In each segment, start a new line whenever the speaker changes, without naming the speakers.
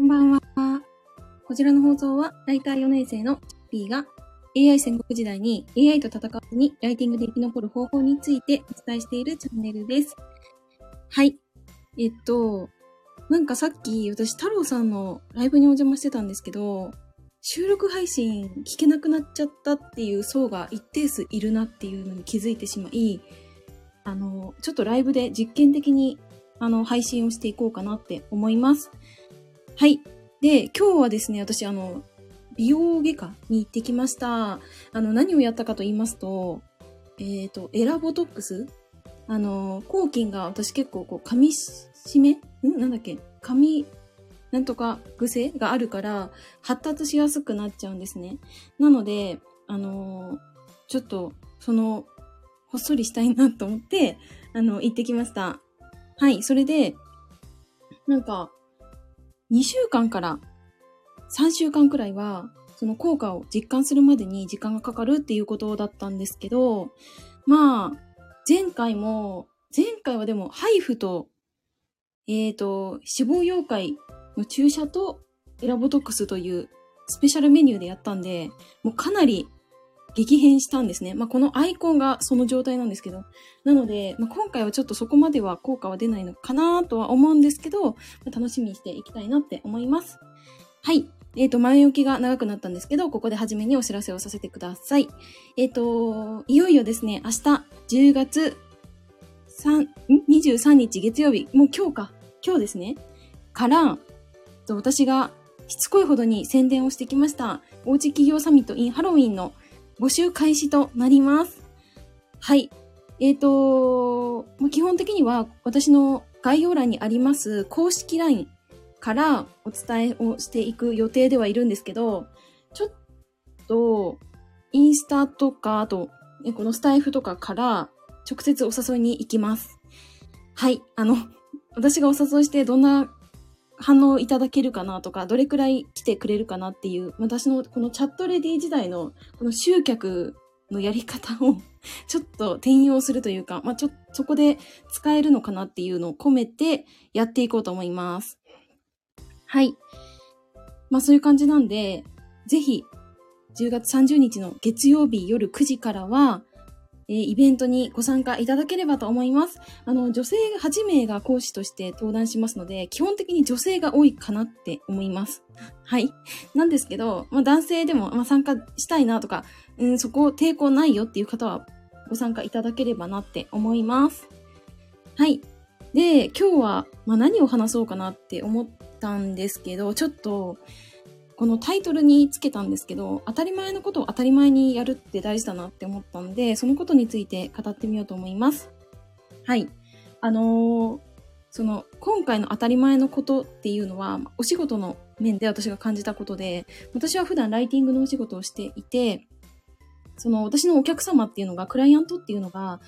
こんばんは。こちらの放送は、ライター4年生の P が AI 戦国時代に AI と戦わずにライティングで生き残る方法についてお伝えしているチャンネルです。はい。えっと、なんかさっき私太郎さんのライブにお邪魔してたんですけど、収録配信聞けなくなっちゃったっていう層が一定数いるなっていうのに気づいてしまい、あの、ちょっとライブで実験的にあの配信をしていこうかなって思います。はい。で、今日はですね、私あの、美容外科に行ってきました。あの、何をやったかと言いますと、えっ、と、エラボトックスあの、抗菌が私結構こう、噛み締め？ん？なんだっけ？噛み、なんとか癖があるから、発達しやすくなっちゃうんですね。なので、あのちょっと、その、ほっそりしたいなと思って、あの、行ってきました。はい、それで、なんか、2週間から3週間くらいは、その効果を実感するまでに時間がかかるっていうことだったんですけど、まあ、前回も、前回はでも、ハイフと、えっ、と、脂肪妖怪の注射とエラボトックスというスペシャルメニューでやったんで、もうかなり激変したんですね。まあ、このアイコンがその状態なんですけど。なので、まあ、今回はちょっとそこまでは効果は出ないのかなとは思うんですけど、まあ楽しみにしていきたいなって思います。はい。えっ、と、前置きが長くなったんですけど、ここで初めにお知らせをさせてください。えっ、と、いよいよですね、明日、10月3、?23 日月曜日、もう今日か、今日ですね、から、と私がしつこいほどに宣伝をしてきました、おうち企業サミット in ハロウィンの募集開始となります。はい。えっ、と、ま、基本的には私の概要欄にあります公式 LINE からお伝えをしていく予定ではいるんですけど、ちょっと、インスタとか、あと、ねこのスタイフとかから直接お誘いに行きます。はい。あの、私がお誘いしてどんな反応いただけるかなとか、どれくらい来てくれるかなっていう、私のこのチャットレディ時代のこの集客のやり方を ちょっと転用するというか、まあ、ちょ、そこで使えるのかなっていうのを込めてやっていこうと思います。はい。まあそういう感じなんで、ぜひ、10月30日の月曜日夜9時からは、えイベントにご参加いただければと思います。あの、女性8名が講師として登壇しますので、基本的に女性が多いかなって思います。はい。なんですけど、まあ男性でも、ま、参加したいなとか、うん、そこ抵抗ないよっていう方はご参加いただければなって思います。はい。で、今日は、ま、何を話そうかなって思ったんですけど、ちょっと、このタイトルにつけたんですけど、当たり前のことを当たり前にやるって大事だなって思ったんで、そのことについて語ってみようと思います。はい。あのーその、今回の当たり前のことっていうのは、お仕事の面で私が感じたことで、私は普段ライティングのお仕事をしていて、その私のお客様っていうのが、クライアントっていうのが、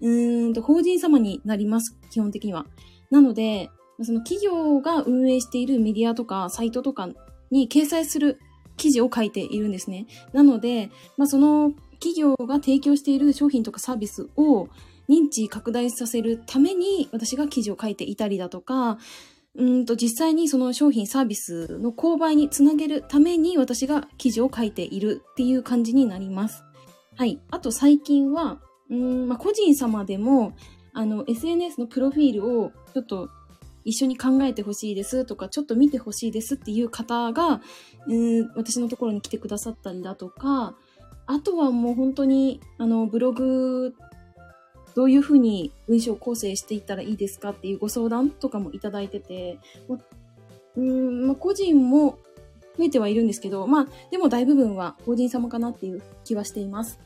うーんと、法人様になります、基本的には。なので、その企業が運営しているメディアとかサイトとかに掲載する記事を書いているんですね。なので、まあ、その企業が提供している商品とかサービスを認知拡大させるために私が記事を書いていたりだとか、うんと実際にその商品サービスの購買につなげるために私が記事を書いているっていう感じになります。はい。あと最近は、うん、まあ、個人様でも、あの、SNS のプロフィールをちょっと一緒に考えてほしいですとか、ちょっと見てほしいですっていう方が、うん、私のところに来てくださったりだとか、あとはもう本当に、あの、ブログ、どういうふうに文章構成していったらいいですかっていうご相談とかもいただいてて、うん、まあ、個人も増えてはいるんですけど、まあ、でも大部分は法人様かなっていう気はしています。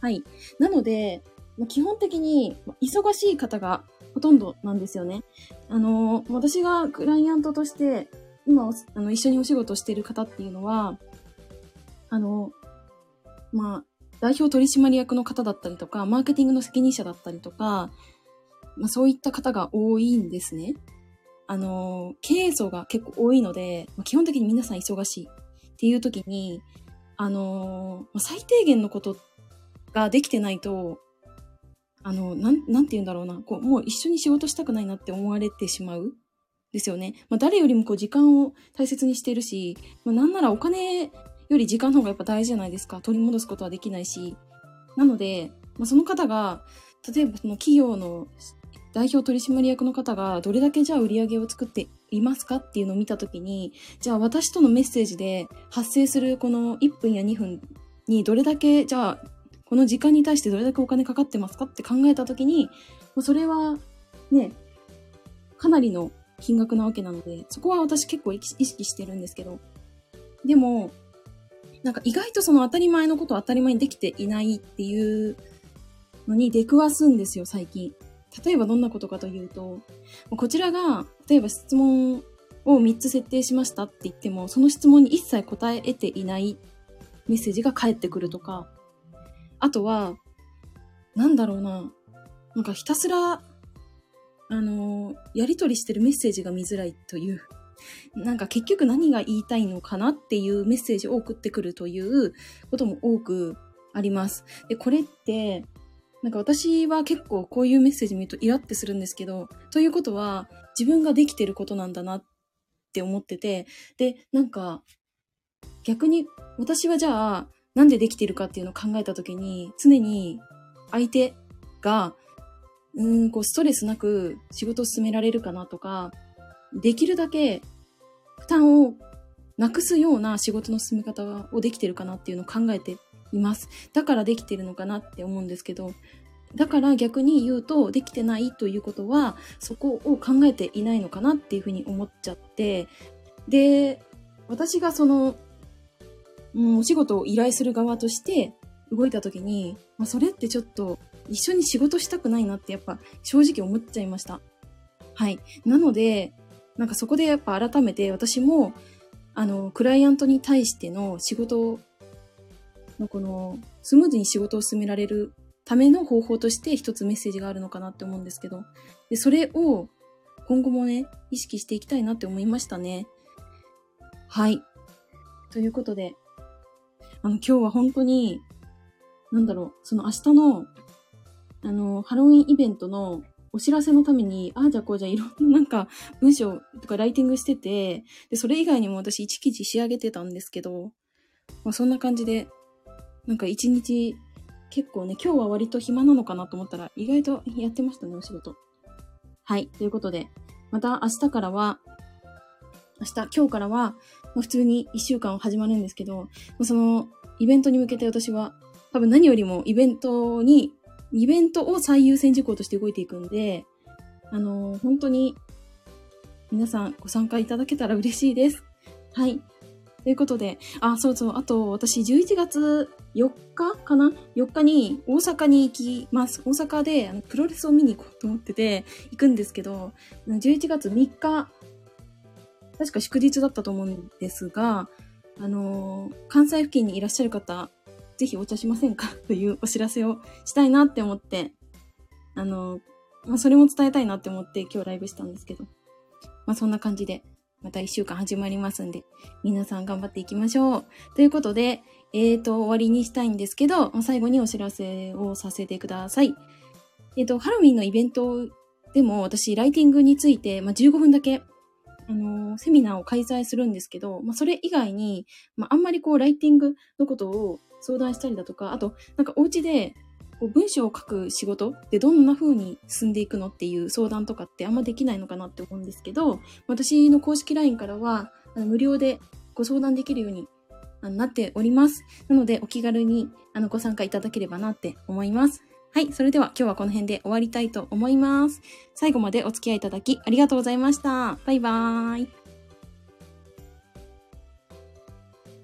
はい。なので、基本的に忙しい方がほとんどなんですよね。あの、私がクライアントとして、今あの一緒にお仕事してる方っていうのは、あの、まあ、代表取締役の方だったりとか、マーケティングの責任者だったりとか、まあそういった方が多いんですね。あの、経営層が結構多いので、まあ基本的に皆さん忙しいっていう時に、あの、ま最低限のことができてないと、あの、なん、なんて言うんだろうな。こう、もう一緒に仕事したくないなって思われてしまうですよね。まあ、誰よりもこう時間を大切にしてるし、まあ、なんならお金より時間の方がやっぱ大事じゃないですか。取り戻すことはできないし。なので、まあ、その方が、例えばその企業の代表取締役の方がどれだけじゃあ売り上げを作っていますかっていうのを見たときに、じゃあ私とのメッセージで発生するこの1分や2分にどれだけ、じゃあこの時間に対してどれだけお金かかってますかって考えたときに、それはね、かなりの金額なわけなので、そこは私結構意識してるんですけど、でも、なんか意外とその当たり前のことを当たり前にできていないっていうのに出くわすんですよ、最近。例えばどんなことかというと、こちらが、例えば質問を3つ設定しましたって言っても、その質問に一切答えていないメッセージが返ってくるとか、あとは、なんだろうな、なんかひたすら、あのやりとりしてるメッセージが見づらいという、なんか結局何が言いたいのかなっていうメッセージを送ってくるということも多くあります。で、これって、なんか私は結構こういうメッセージ見るとイラってするんですけど、ということは自分ができてることなんだなって思ってて、で、なんか逆に私はじゃあなんでできてるかっていうのを考えた時に常に相手がうん、こうストレスなく仕事を進められるかなとか、できるだけ負担をなくすような仕事の進め方をできてるかなっていうのを考えています。だからできてるのかなって思うんですけど、だから逆に言うと、できてないということは、そこを考えていないのかなっていうふうに思っちゃって、で、私がその、う、お仕事を依頼する側として動いた時に、まあ、それってちょっと一緒に仕事したくないなってやっぱ正直思っちゃいました。はい。なので、なんかそこでやっぱ改めて私も、あの、クライアントに対しての仕事のこのスムーズに仕事を進められるための方法として一つメッセージがあるのかなって思うんですけど、で、それを今後もね、意識していきたいなって思いましたね。はい。ということで、あの、今日は本当に、なんだろう、その明日の、あの、ハロウィンイベントのお知らせのために、ああじゃこうじゃいろんななんか文章とかライティングしてて、で、それ以外にも私1記事仕上げてたんですけど、まあ、そんな感じでなんか一日、結構ね、今日は割と暇なのかなと思ったら、意外とやってましたね、お仕事。はい。ということで、また明日からは、明日、今日からは、ま普通に一週間始まるんですけど、その、イベントに向けて私は、多分何よりもイベントに、イベントを最優先事項として動いていくんで、あのー、本当に、皆さんご参加いただけたら嬉しいです。はい。ということで、あ、そうそう、あと、私、11月4日かな ?4 日に大阪に行きます。大阪でプロレスを見に行こうと思ってて、行くんですけど、11月3日、確か祝日だったと思うんですが、あのー、関西付近にいらっしゃる方、ぜひお茶しませんか？というお知らせをしたいなって思って、あのー、まあ、それも伝えたいなって思って今日ライブしたんですけど、まあ、そんな感じで、また一週間始まりますんで、皆さん頑張っていきましょう。ということで、えーと、終わりにしたいんですけど、最後にお知らせをさせてください。えっ、ー、と、ハロウィンのイベントでも私、ライティングについて、まあ、15分だけ、あの、セミナーを開催するんですけど、まあ、それ以外に、まあ、あんまりこう、ライティングのことを相談したりだとか、あと、なんかお家でこう文章を書く仕事ってどんな風に進んでいくのっていう相談とかってあんまできないのかなって思うんですけど、私の公式 LINE からはあの無料でご相談できるようになっております。なのでお気軽にあのご参加いただければなって思います。はい。それでは今日はこの辺で終わりたいと思います。最後までお付き合いいただきありがとうございました。バイバーイ。